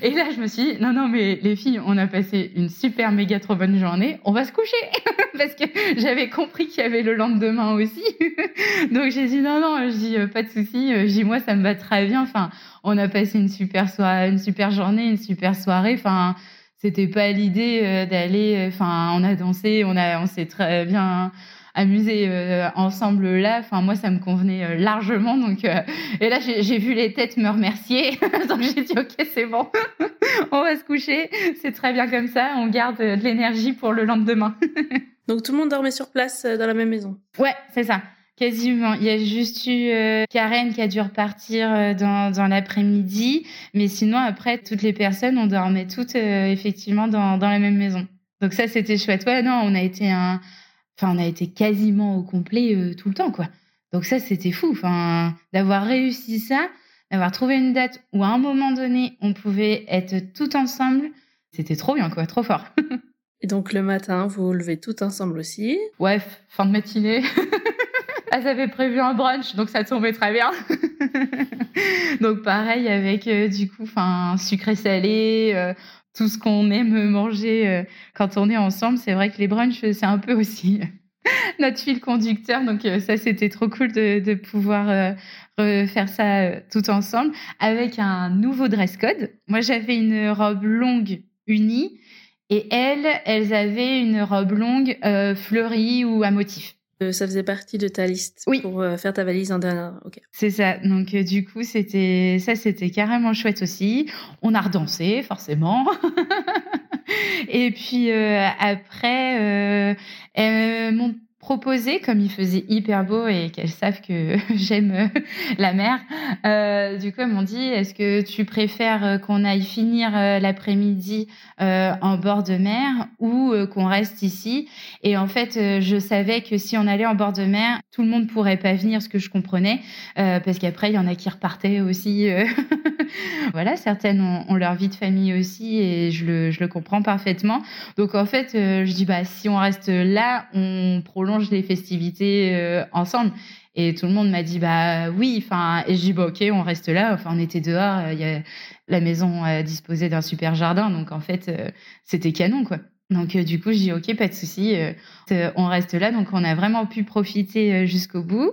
et là, je me suis dit, non, non, mais les filles, on a passé une super méga trop bonne journée, on va se coucher. Parce que j'avais compris qu'il y avait le lendemain aussi. Donc, j'ai dit, non, non, je dis, euh, pas de souci, euh, je dis, moi, ça me va très bien. Enfin, on a passé une super soirée, une super journée, une super soirée. Enfin, c'était pas l'idée euh, d'aller, enfin, on a dansé, on a, on s'est très bien, amuser euh, ensemble là. Enfin, moi, ça me convenait euh, largement. Donc, euh, et là, j'ai vu les têtes me remercier. donc, j'ai dit, OK, c'est bon. on va se coucher. C'est très bien comme ça. On garde de l'énergie pour le lendemain. donc, tout le monde dormait sur place dans la même maison. Ouais, c'est ça. Quasiment. Il y a juste eu Karen qui a dû repartir dans, dans l'après-midi. Mais sinon, après, toutes les personnes, on dormait toutes effectivement dans, dans la même maison. Donc ça, c'était chouette. Ouais, non, on a été un, Enfin, on a été quasiment au complet euh, tout le temps, quoi. Donc ça, c'était fou. Enfin, d'avoir réussi ça, d'avoir trouvé une date où à un moment donné, on pouvait être tout ensemble, c'était trop bien, quoi, trop fort. Et donc le matin, vous vous levez tout ensemble aussi Ouais, fin de matinée. elles avaient prévu un brunch, donc ça tombait très bien. donc pareil avec du coup, enfin sucré salé, tout ce qu'on aime manger quand on est ensemble. C'est vrai que les brunchs, c'est un peu aussi notre fil conducteur. Donc euh, ça, c'était trop cool de, pouvoir euh, refaire ça euh, tout ensemble avec un nouveau dress code. Moi, j'avais une robe longue unie et elles, elles avaient une robe longue fleurie ou à motif. Ça faisait partie de ta liste oui. pour faire ta valise en dernière. C'est ça. Donc du coup, c'était ça, c'était carrément chouette aussi. On a redansé, forcément. Et puis après, elles m'ont proposé, comme il faisait hyper beau et qu'elles savent que j'aime euh, la mer, euh, du coup elles m'ont dit est-ce que tu préfères euh, qu'on aille finir l'après-midi en bord de mer ou qu'on reste ici? Et en fait, je savais que si on allait en bord de mer, tout le monde pourrait pas venir, ce que je comprenais, parce qu'après il y en a qui repartaient aussi. voilà, certaines ont, leur vie de famille aussi et je le, je le comprends parfaitement. Donc en fait, je dis bah si on reste là, on prolonge les festivités euh, ensemble. Et tout le monde m'a dit bah oui, enfin et je dis bah ok, on reste là. Enfin on était dehors, euh, il y a la maison euh, disposait d'un super jardin, donc en fait c'était canon quoi. Donc du coup je dis ok, pas de souci, on reste là. Donc on a vraiment pu profiter jusqu'au bout.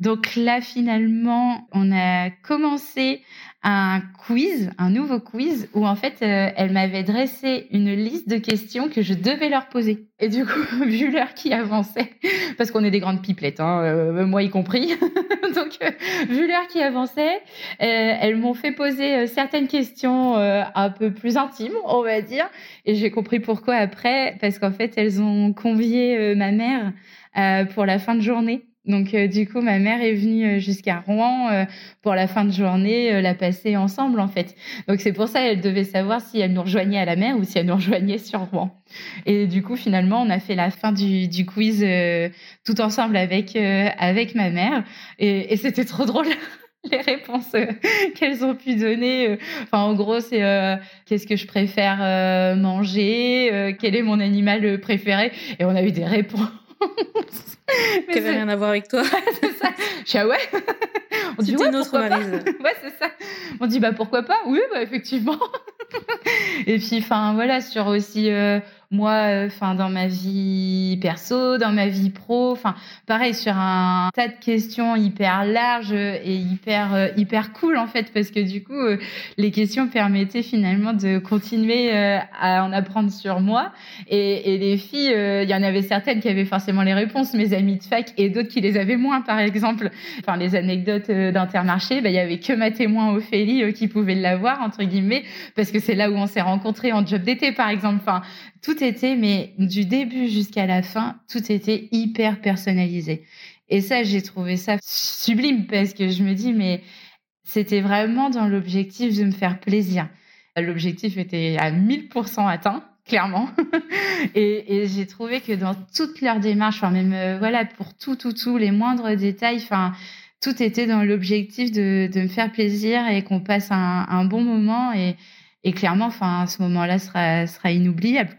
Donc là, finalement, on a commencé un quiz, un nouveau quiz, où en fait, euh, elle m'avait dressé une liste de questions que je devais leur poser. Et du coup, vu l'heure qui avançait, parce qu'on est des grandes pipelettes, hein, euh, moi y compris, donc euh, vu l'heure qui avançait, elles m'ont fait poser certaines questions un peu plus intimes, on va dire. Et j'ai compris pourquoi après, parce qu'en fait, elles ont convié ma mère pour la fin de journée. Donc euh, du coup, ma mère est venue euh, jusqu'à Rouen euh, pour la fin de journée, la passer ensemble en fait. Donc c'est pour ça elle devait savoir si elle nous rejoignait à la mer ou si elle nous rejoignait sur Rouen. Et du coup, finalement, on a fait la fin du, du quiz tout ensemble avec avec ma mère et, et c'était trop drôle. les réponses qu'elles ont pu donner. Enfin, en gros, c'est qu'est-ce que je préfère manger, quel est mon animal préféré, et on a eu des réponses qui n'avait rien à voir avec toi. c'est ça. Je suis ah ouais. On dit ouais, notre Marise. ouais, c'est ça. On dit bah pourquoi pas? Oui, bah effectivement. Et puis enfin voilà sur aussi euh, moi, euh, enfin dans ma vie perso, dans ma vie pro, enfin pareil sur un tas de questions hyper larges et hyper euh, hyper cool en fait parce que du coup euh, les questions permettaient finalement de continuer à en apprendre sur moi et, et les filles, il y en avait certaines qui avaient forcément les réponses, mes amies de fac et d'autres qui les avaient moins par exemple. Enfin les anecdotes d'Intermarché, bah il y avait que ma témoin Ophélie qui pouvait l'avoir entre guillemets parce que c'est là où on s'est rencontrés en job d'été par exemple. Enfin tout était, mais du début jusqu'à la fin, tout était hyper personnalisé. Et ça, j'ai trouvé ça sublime parce que je me dis, mais c'était vraiment dans l'objectif de me faire plaisir. L'objectif était à 1000% atteint, clairement. et, j'ai trouvé que dans toute leur démarche, enfin même euh, voilà pour tout, tout, tout, les moindres détails, enfin tout était dans l'objectif de, me faire plaisir et qu'on passe un, un bon moment et et clairement, enfin, ce moment-là sera, inoubliable,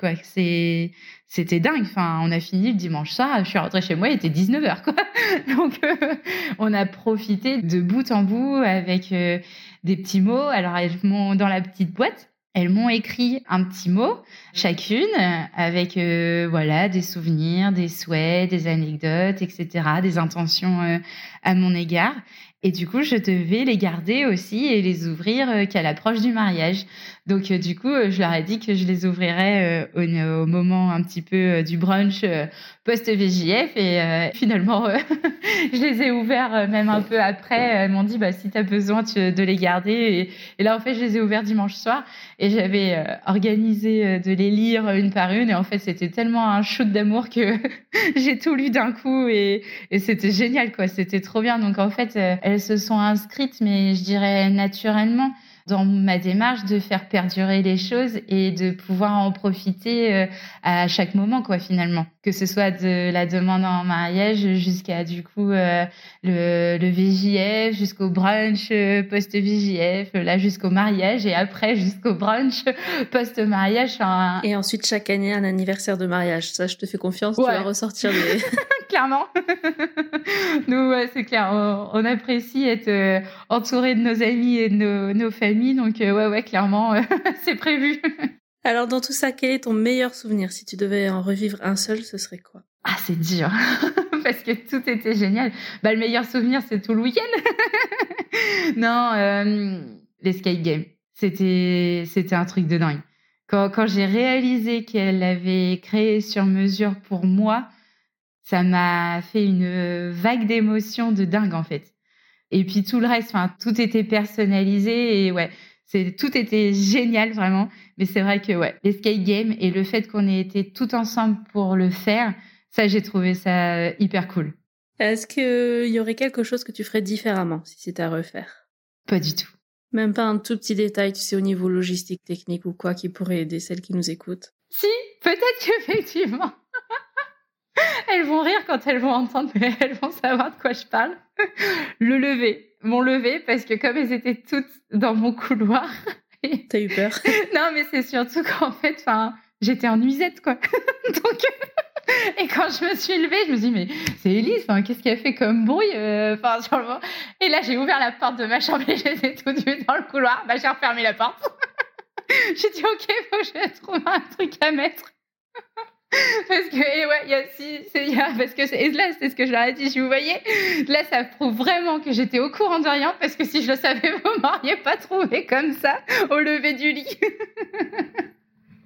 c'était dingue. Enfin, on a fini le dimanche soir. Je suis rentrée chez moi, il était 19h, quoi. Donc, euh, on a profité de bout en bout avec euh, des petits mots. Alors, elles m'ont, dans la petite boîte, elles m'ont écrit un petit mot, chacune, avec, euh, voilà, des souvenirs, des souhaits, des anecdotes, etc., des intentions à mon égard. Et du coup, je devais les garder aussi et les ouvrir qu'à l'approche du mariage. Donc, euh, du coup, euh, je leur ai dit que je les ouvrirais au, au moment un petit peu du brunch post-VJF. Et finalement, je les ai ouverts même un peu après. Elles m'ont dit, bah, si tu as besoin de les garder. Et, là, en fait, je les ai ouverts dimanche soir. Et j'avais organisé de les lire une par une. Et en fait, c'était tellement un shoot d'amour que j'ai tout lu d'un coup. Et, et c'était génial, quoi. C'était trop bien. Donc, en fait, elles se sont inscrites, mais je dirais naturellement. Dans ma démarche de faire perdurer les choses et de pouvoir en profiter euh, à chaque moment, quoi, finalement. Que ce soit de la demande en mariage jusqu'à, du coup, euh, le, le VJF, jusqu'au brunch euh, post-VJF, là, jusqu'au mariage et après jusqu'au brunch post-mariage. Et ensuite, chaque année, un anniversaire de mariage. Ça, je te fais confiance, tu vas ressortir des... Clairement. Nous, c'est clair, on, apprécie être entouré de nos amis et de nos, nos familles, donc ouais, ouais, clairement, c'est prévu. Alors, dans tout ça, quel est ton meilleur souvenir? Si tu devais en revivre un seul, ce serait quoi? Ah, c'est dur, parce que tout était génial. Bah, le meilleur souvenir, c'est tout le week-end. non, euh, l'escape game. C'était, c'était un truc de dingue. Quand, quand j'ai réalisé qu'elle l'avait créé sur mesure pour moi, ça m'a fait une vague d'émotions de dingue, en fait. Et puis tout le reste, enfin, tout était personnalisé et ouais, c'est tout était génial vraiment. Mais c'est vrai que ouais, l'escape game et le fait qu'on ait été tout ensemble pour le faire, ça j'ai trouvé ça euh, hyper cool. Est-ce qu'il y aurait quelque chose que tu ferais différemment si c'était à refaire? Pas du tout. Même pas un tout petit détail, tu sais, au niveau logistique, technique ou quoi, qui pourrait aider celles qui nous écoutent? Si, peut-être qu'effectivement. elles vont rire quand elles vont entendre, mais elles vont savoir de quoi je parle. Le lever, mon lever, parce que comme elles étaient toutes dans mon couloir, T'as eu peur? Non, mais c'est surtout qu'en fait, enfin, j'étais en nuisette, quoi. Donc, et quand je me suis levée, je me suis dit, mais c'est Elise, qu'est-ce qu'elle fait comme bruit euh, sur le... Et là, j'ai ouvert la porte de ma chambre et j'étais toute nue dans le couloir. Bah, j'ai refermé la porte. j'ai dit, OK, faut que je trouve un truc à mettre. parce que et ouais, y a si y a, parce que et là c'est ce que je leur ai dit, je vous voyez, là ça prouve vraiment que j'étais au courant de rien parce que si je le savais, vous m'auriez pas trouvé comme ça au lever du lit.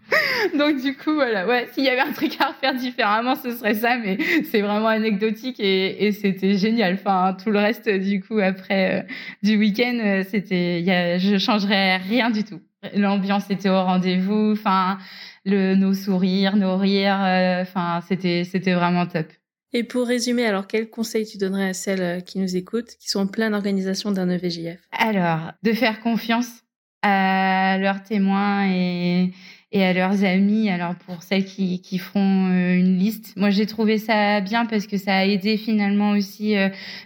Donc du coup voilà, ouais, s'il y avait un truc à refaire différemment, ce serait ça, mais c'est vraiment anecdotique et, c'était génial. Enfin tout le reste du coup après euh, du week-end, euh, c'était, je changerais rien du tout. L'ambiance était au rendez-vous. Enfin le, nos sourires, nos rires. Euh, enfin, c'était, c'était vraiment top. Et pour résumer, alors quels conseils tu donnerais à celles euh, qui nous écoutent, qui sont en pleine organisation d'un EVJF Alors, de faire confiance à leurs témoins et, et à leurs amis. Alors pour celles qui, qui feront euh, une liste, moi j'ai trouvé ça bien parce que ça a aidé finalement aussi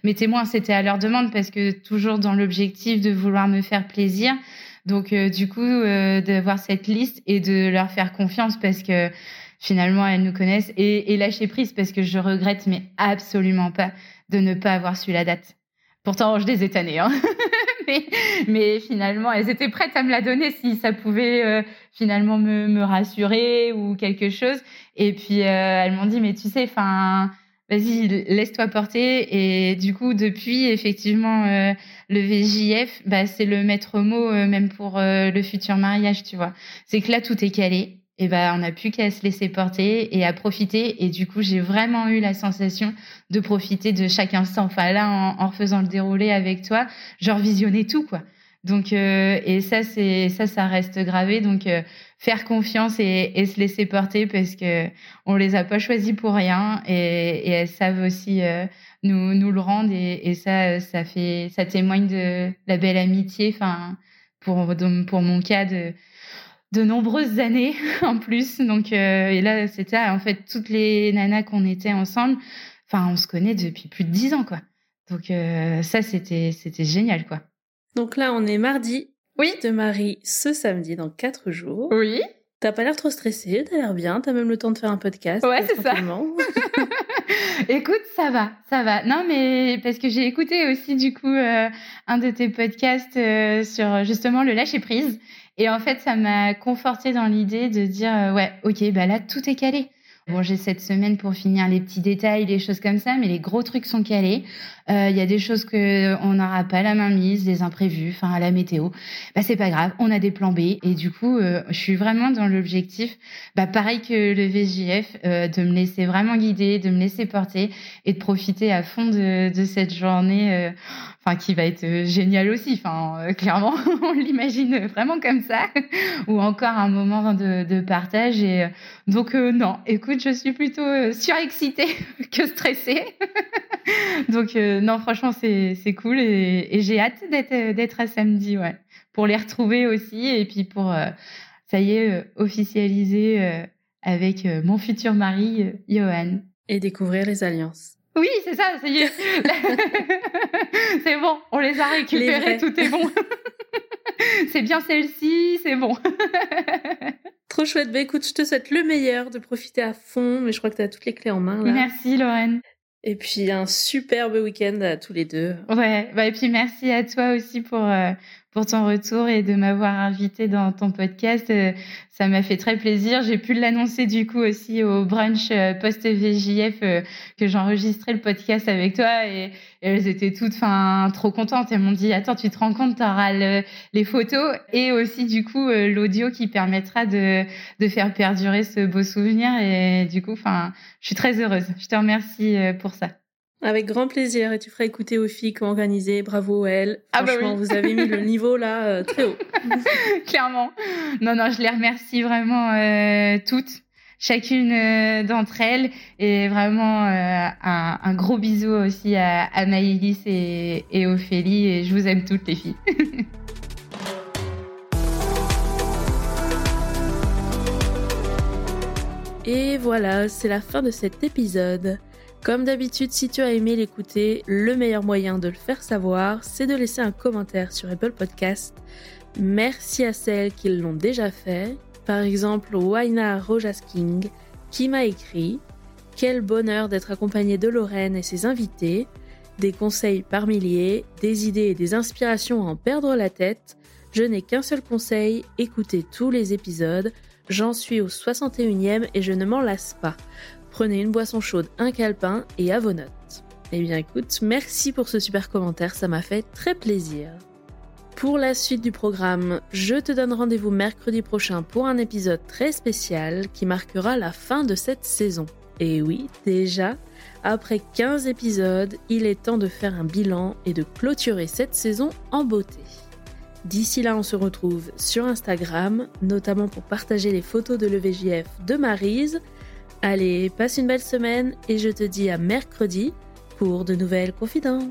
mes témoins. C'était à leur demande parce que toujours dans l'objectif de vouloir me faire plaisir. Donc euh, du coup, euh, d'avoir cette liste et de leur faire confiance parce que finalement elles nous connaissent et, et lâcher prise parce que je regrette mais absolument pas de ne pas avoir su la date. Pourtant, je les ai tannées, hein. mais, mais, finalement, elles étaient prêtes à me la donner si ça pouvait euh, finalement me, me, rassurer ou quelque chose. Et puis, euh, elles m'ont dit, mais tu sais, enfin, vas-y, laisse-toi porter. Et du coup, depuis, effectivement, euh, le VJF, bah, c'est le maître mot euh, même pour euh, le futur mariage, tu vois. C'est que là, tout est calé. Et ben, on n'a plus qu'à se laisser porter et à profiter. Et du coup, j'ai vraiment eu la sensation de profiter de chaque instant. Enfin, là, en, en refaisant le déroulé avec toi, genre visionner tout, quoi. Donc, euh, et ça, c'est ça, ça reste gravé. Donc, euh, faire confiance et, et, se laisser porter parce que on les a pas choisis pour rien et, et elles savent aussi euh, nous nous le rendre et, et, ça, ça fait, ça témoigne de la belle amitié. Enfin, pour pour mon cas de de nombreuses années en plus. Donc, et là, c'était en fait toutes les nanas qu'on était ensemble. Enfin, on se connaît depuis plus de dix ans, quoi. Donc, ça, c'était c'était génial, quoi. Donc là, on est mardi. Oui. De Marie ce samedi dans quatre jours. Oui. T'as pas l'air trop stressée, t'as l'air bien, t'as même le temps de faire un podcast. Ouais, c'est ça. Écoute, ça va, ça va. Non, mais parce que j'ai écouté aussi du coup euh, un de tes podcasts euh, sur justement le lâcher prise. Et en fait, ça m'a conforté dans l'idée de dire euh, ouais, ok, bah là tout est calé. Bon, j'ai cette semaine pour finir les petits détails, les choses comme ça, mais les gros trucs sont calés. Euh, il y a des choses que on n'aura pas la main mise, des imprévus, enfin à la météo. Bah c'est pas grave, on a des plans B. Et du coup, euh, je suis vraiment dans l'objectif, bah pareil que le VJF, euh, de me laisser vraiment guider, de me laisser porter et de profiter à fond de, de cette journée. enfin qui va être génial aussi. Enfin, clairement, on l'imagine vraiment comme ça, ou encore un moment de, partage. Et donc non, écoute, je suis plutôt surexcitée que stressée. donc non, franchement, c'est cool et, j'ai hâte d'être à samedi, ouais, pour les retrouver aussi et puis pour ça y est officialiser avec mon futur mari Johan. Et découvrir les alliances. Oui, c'est ça, ça y est. c'est bon, on les a récupérés, tout est bon. c'est bien celle-ci, c'est bon. Trop chouette. Bah écoute, je te souhaite le meilleur, de profiter à fond, mais je crois que tu as toutes les clés en main. Là. Merci Lorraine. Et puis un superbe week-end à tous les deux. Ouais, bah et puis merci à toi aussi pour euh, pour ton retour et de m'avoir invité dans ton podcast. Euh, ça m'a fait très plaisir. J'ai pu l'annoncer du coup aussi au brunch euh, post-VJF euh, que j'enregistrais le podcast avec toi et, elles étaient toutes fin, trop contentes. Elles m'ont dit, attends, tu te rends compte, tu auras les photos et aussi du coup l'audio qui permettra de, de faire perdurer ce beau souvenir. Et du coup, enfin, je suis très heureuse. Je te remercie pour ça. Avec grand plaisir. Et tu feras écouter aux filles qui ont organisé. Bravo elles. Ah bah Franchement, vous avez mis le niveau là euh, très haut. Clairement. Non, non, je les remercie vraiment euh, toutes, chacune euh, d'entre elles. Et vraiment un, un, gros bisou aussi à, à Maïlis et, et Ophélie. Et je vous aime toutes les filles. Et voilà, c'est la fin de cet épisode. Comme d'habitude, si tu as aimé l'écouter, le meilleur moyen de le faire savoir, c'est de laisser un commentaire sur Apple Podcast. Merci à celles qui l'ont déjà fait. Par exemple, Waina Rojasking, qui m'a écrit Quel bonheur d'être accompagné de Lorraine et ses invités. Des conseils par milliers, des idées et des inspirations à en perdre la tête. Je n'ai qu'un seul conseil, écoutez tous les épisodes. J'en suis au 61e et je ne m'en lasse pas. Prenez une boisson chaude, un calepin et à vos notes. Eh bien écoute, merci pour ce super commentaire, ça m'a fait très plaisir. Pour la suite du programme, je te donne rendez-vous mercredi prochain pour un épisode très spécial qui marquera la fin de cette saison. Et oui, déjà, après 15 épisodes, il est temps de faire un bilan et de clôturer cette saison en beauté. D'ici là, on se retrouve sur Instagram, notamment pour partager les photos de l'EVJF de Marise Allez, passe une belle semaine et je te dis à mercredi pour de nouvelles confidences.